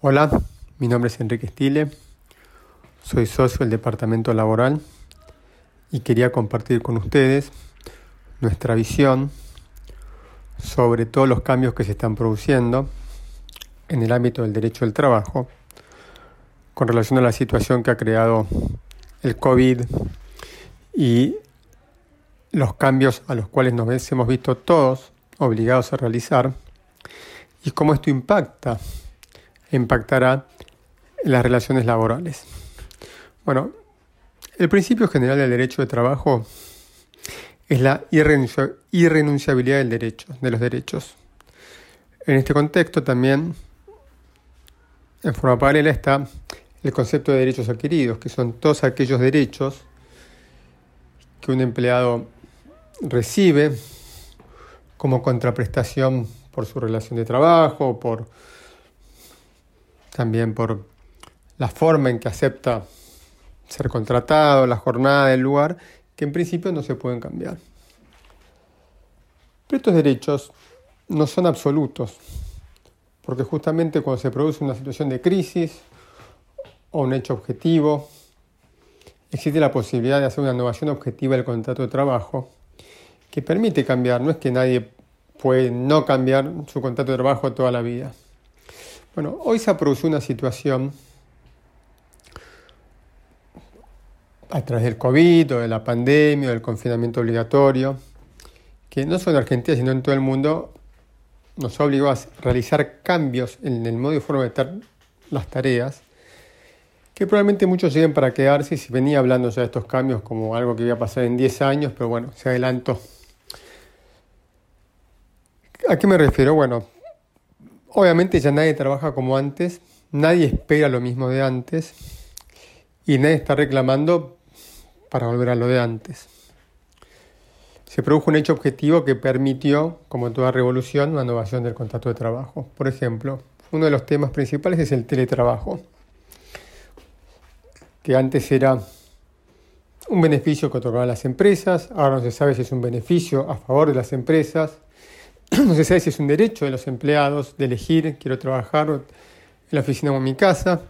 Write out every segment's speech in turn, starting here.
Hola, mi nombre es Enrique Stile, soy socio del Departamento Laboral y quería compartir con ustedes nuestra visión sobre todos los cambios que se están produciendo en el ámbito del derecho del trabajo con relación a la situación que ha creado el COVID y los cambios a los cuales nos hemos visto todos obligados a realizar y cómo esto impacta impactará en las relaciones laborales. Bueno, el principio general del derecho de trabajo es la irrenunciabilidad del derecho, de los derechos. En este contexto también, en forma paralela, está el concepto de derechos adquiridos, que son todos aquellos derechos que un empleado recibe como contraprestación por su relación de trabajo, por también por la forma en que acepta ser contratado, la jornada, el lugar, que en principio no se pueden cambiar. Pero estos derechos no son absolutos, porque justamente cuando se produce una situación de crisis o un hecho objetivo, existe la posibilidad de hacer una innovación objetiva del contrato de trabajo que permite cambiar, no es que nadie puede no cambiar su contrato de trabajo toda la vida. Bueno, hoy se producido una situación a través del COVID o de la pandemia o del confinamiento obligatorio, que no solo en Argentina, sino en todo el mundo, nos ha obligado a realizar cambios en el modo y forma de estar las tareas, que probablemente muchos lleguen para quedarse, se venía hablando ya de estos cambios como algo que iba a pasar en 10 años, pero bueno, se adelantó. ¿A qué me refiero? Bueno, Obviamente ya nadie trabaja como antes, nadie espera lo mismo de antes y nadie está reclamando para volver a lo de antes. Se produjo un hecho objetivo que permitió, como toda revolución, una innovación del contrato de trabajo. Por ejemplo, uno de los temas principales es el teletrabajo, que antes era un beneficio que otorgaban las empresas, ahora no se sabe si es un beneficio a favor de las empresas no se sabe si es un derecho de los empleados de elegir, quiero trabajar en la oficina o en mi casa.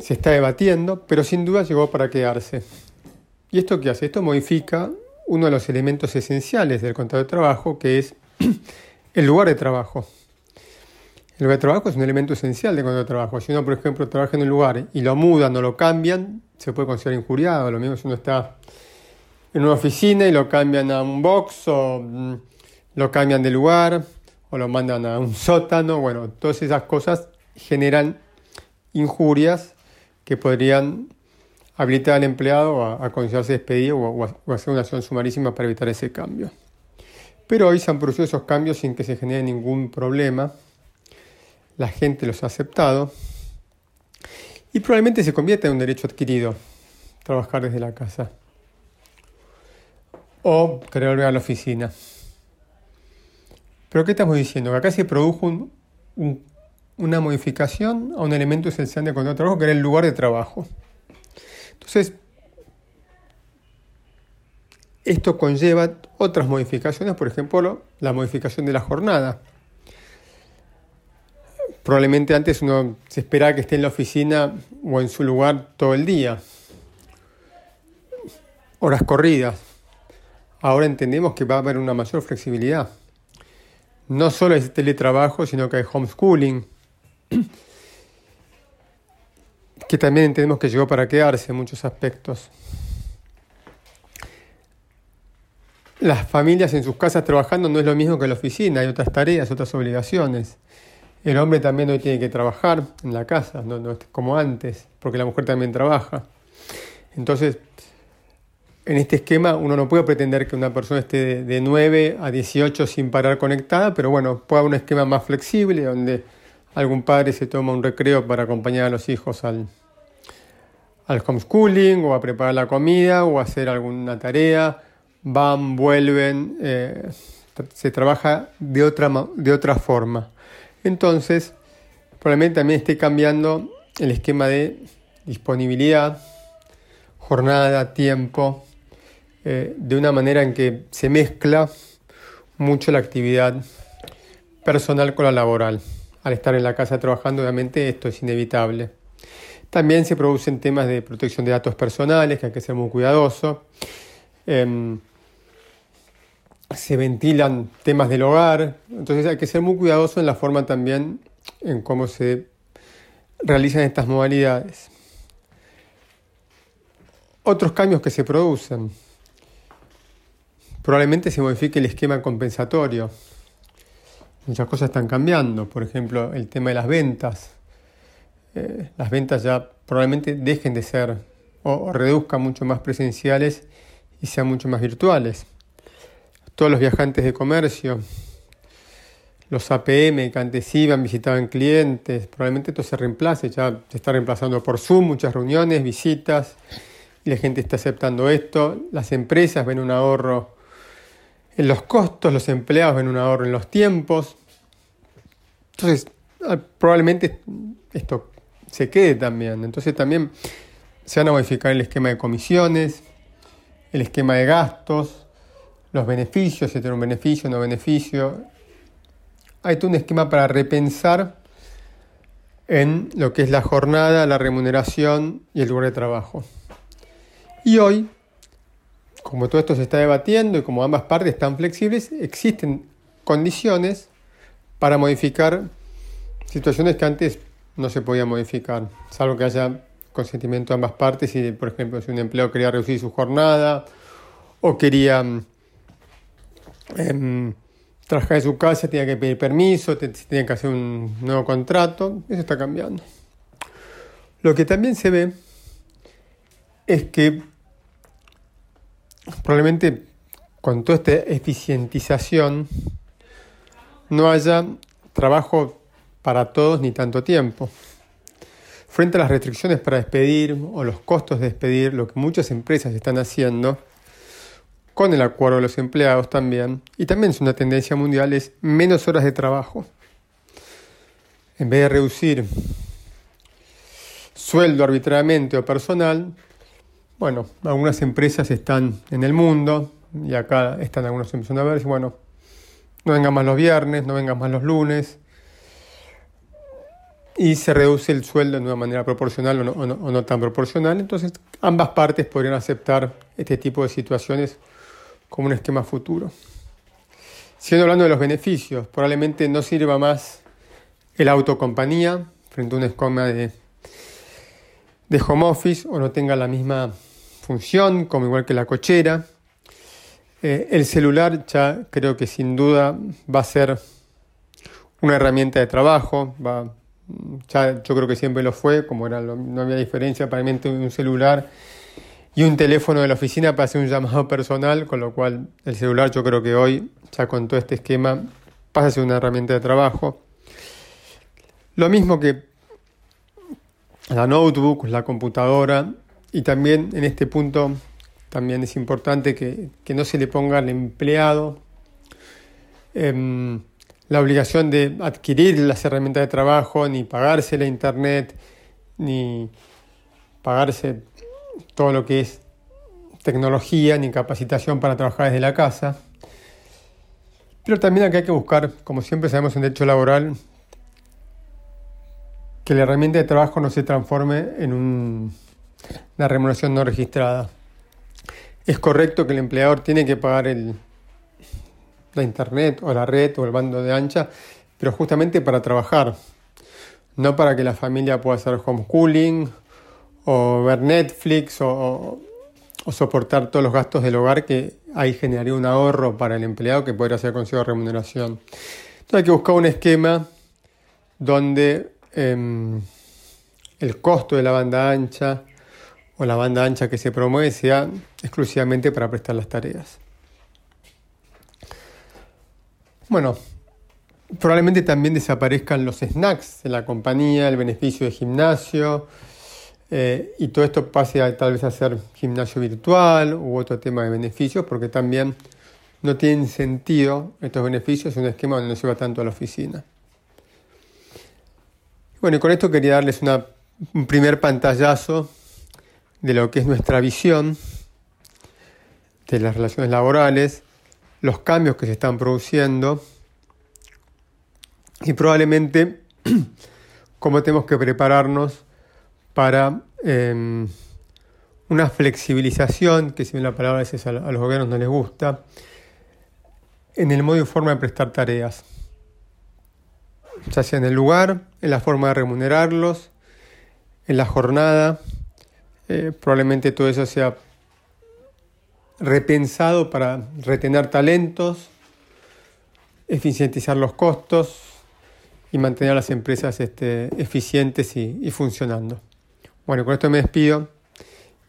Se está debatiendo, pero sin duda llegó para quedarse. ¿Y esto qué hace? Esto modifica uno de los elementos esenciales del contrato de trabajo, que es el lugar de trabajo. El lugar de trabajo es un elemento esencial del contrato de trabajo. Si uno, por ejemplo, trabaja en un lugar y lo mudan o lo cambian, se puede considerar injuriado. Lo mismo si uno está en una oficina y lo cambian a un box o mm, lo cambian de lugar o lo mandan a un sótano. Bueno, todas esas cosas generan injurias que podrían habilitar al empleado a, considerarse despedido o a, hacer una acción sumarísima para evitar ese cambio. Pero hoy se han producido esos cambios sin que se genere ningún problema. La gente los ha aceptado y probablemente se convierta en un derecho adquirido trabajar desde la casa o querer volver a la oficina. Pero ¿qué estamos diciendo? Que acá se produjo una modificación a un elemento esencial de contrato de trabajo que era el lugar de trabajo. Entonces, esto conlleva otras modificaciones, por ejemplo, la modificación de la jornada. Probablemente antes uno se esperaba que esté en la oficina o en su lugar todo el día, horas corridas. Ahora entendemos que va a haber una mayor flexibilidad no solo hay teletrabajo, sino que hay homeschooling, que también entendemos que llegó para quedarse en muchos aspectos. Las familias en sus casas trabajando no es lo mismo que en la oficina, hay otras tareas, otras obligaciones. El hombre también hoy tiene que trabajar en la casa, no, no es como antes, porque la mujer también trabaja. Entonces, en este esquema uno no puede pretender que una persona esté de, 9 a 18 sin parar conectada, pero bueno, puede haber un esquema más flexible donde algún padre se toma un recreo para acompañar a los hijos al, al homeschooling o a preparar la comida o a hacer alguna tarea, van, vuelven, eh, se trabaja de otra, de otra forma. Entonces, probablemente también esté cambiando el esquema de disponibilidad, jornada, tiempo, eh, de una manera en que se mezcla mucho la actividad personal con la laboral. al estar en la casa trabajando, obviamente esto es inevitable. También se producen temas de protección de datos personales, que hay que ser muy cuidadoso. Em, se ventilan temas del hogar, entonces hay que ser muy cuidadoso en la forma también en cómo se realizan estas modalidades. Otros cambios que se producen. Probablemente se modifique el esquema compensatorio. Muchas cosas están cambiando, por ejemplo, el tema de las ventas. Eh, las ventas ya probablemente dejen de ser o reduzcan mucho más presenciales y sean mucho más virtuales todos los viajantes de comercio, los APM que antes iban, visitaban clientes, probablemente esto se reemplace, ya se está reemplazando por Zoom, muchas reuniones, visitas, y la gente está aceptando esto, las empresas ven un ahorro en los costos, los empleados ven un ahorro en los tiempos. Entonces, ah, probablemente esto se quede también. Entonces también se van a modificar el esquema de comisiones, el esquema de gastos, los beneficios, si tiene un beneficio, no beneficio. Hay todo un esquema para repensar en lo que es la jornada, la remuneración y el lugar de trabajo. Y hoy, como todo esto se está debatiendo y como ambas partes están flexibles, existen condiciones para modificar situaciones que antes no se podían modificar, salvo que haya consentimiento de ambas partes y, por ejemplo, si un empleado quería reducir su jornada o quería eh, trabajar en su casa, tenía que pedir permiso, tenía que hacer un nuevo contrato, eso está cambiando. Lo que también se ve es que probablemente con toda esta eficientización no haya trabajo para todos ni tanto tiempo. Frente a las restricciones para despedir o los costos de despedir, lo que muchas empresas están haciendo con el acuerdo de los empleados también, y también es una tendencia mundial, es menos horas de trabajo. En vez de reducir sueldo arbitrariamente o personal, bueno, algunas empresas están en el mundo, y acá están algunos empezando a ver, bueno, no vengan más los viernes, no vengan más los lunes, y se reduce el sueldo de una manera proporcional o no, o no tan proporcional, entonces ambas partes podrían aceptar este tipo de situaciones como un esquema futuro. Siendo hablando de los beneficios, probablemente no sirva más el autocompañía frente a un esquema de home office o no tenga la misma función, como igual que la cochera. Eh, el celular ya creo que sin duda va a ser una herramienta de trabajo, va, ya yo creo que siempre lo fue, como era, no había diferencia para un celular y un teléfono de la oficina para hacer un llamado personal, con lo cual el celular yo creo que hoy, ya con todo este esquema, pasa a ser una herramienta de trabajo. Lo mismo que la notebook, la computadora, y también en este punto también es importante que, no se le ponga al empleado em, la obligación de adquirir las herramientas de trabajo, ni pagarse la internet, ni pagarse todo lo que es tecnología ni capacitación para trabajar desde la casa. Pero también acá hay que buscar, como siempre sabemos en derecho laboral, que la herramienta de trabajo no se transforme en una remuneración no registrada. Es correcto que el empleador tiene que pagar el, la internet o la red o el bando de ancha, pero justamente para trabajar, no para que la familia pueda hacer homeschooling o ver Netflix o, soportar todos los gastos del hogar que ahí generaría un ahorro para el empleado que podría ser consigo remuneración. Entonces hay que buscar un esquema donde em, el costo de la banda ancha o la banda ancha que se promueve sea exclusivamente para prestar las tareas. Bueno, probablemente también desaparezcan los snacks de la compañía, el beneficio de gimnasio, eh, y todo esto pase a, tal vez a ser gimnasio virtual u otro tema de beneficios, porque también no tienen sentido estos beneficios en un esquema donde no se va tanto a la oficina. Bueno, y con esto quería darles un primer pantallazo de lo que es nuestra visión de las relaciones laborales, los cambios que se están produciendo y probablemente cómo tenemos que prepararnos para em, una flexibilización, que si bien la palabra a veces a, los gobiernos no les gusta, en el modo y forma de prestar tareas, ya sea en el lugar, en la forma de remunerarlos, en la jornada, eh, probablemente todo eso sea repensado para retener talentos, eficientizar los costos y mantener las empresas este, eficientes y, funcionando. Bueno, con esto me despido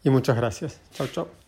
y muchas gracias. Chao, chao.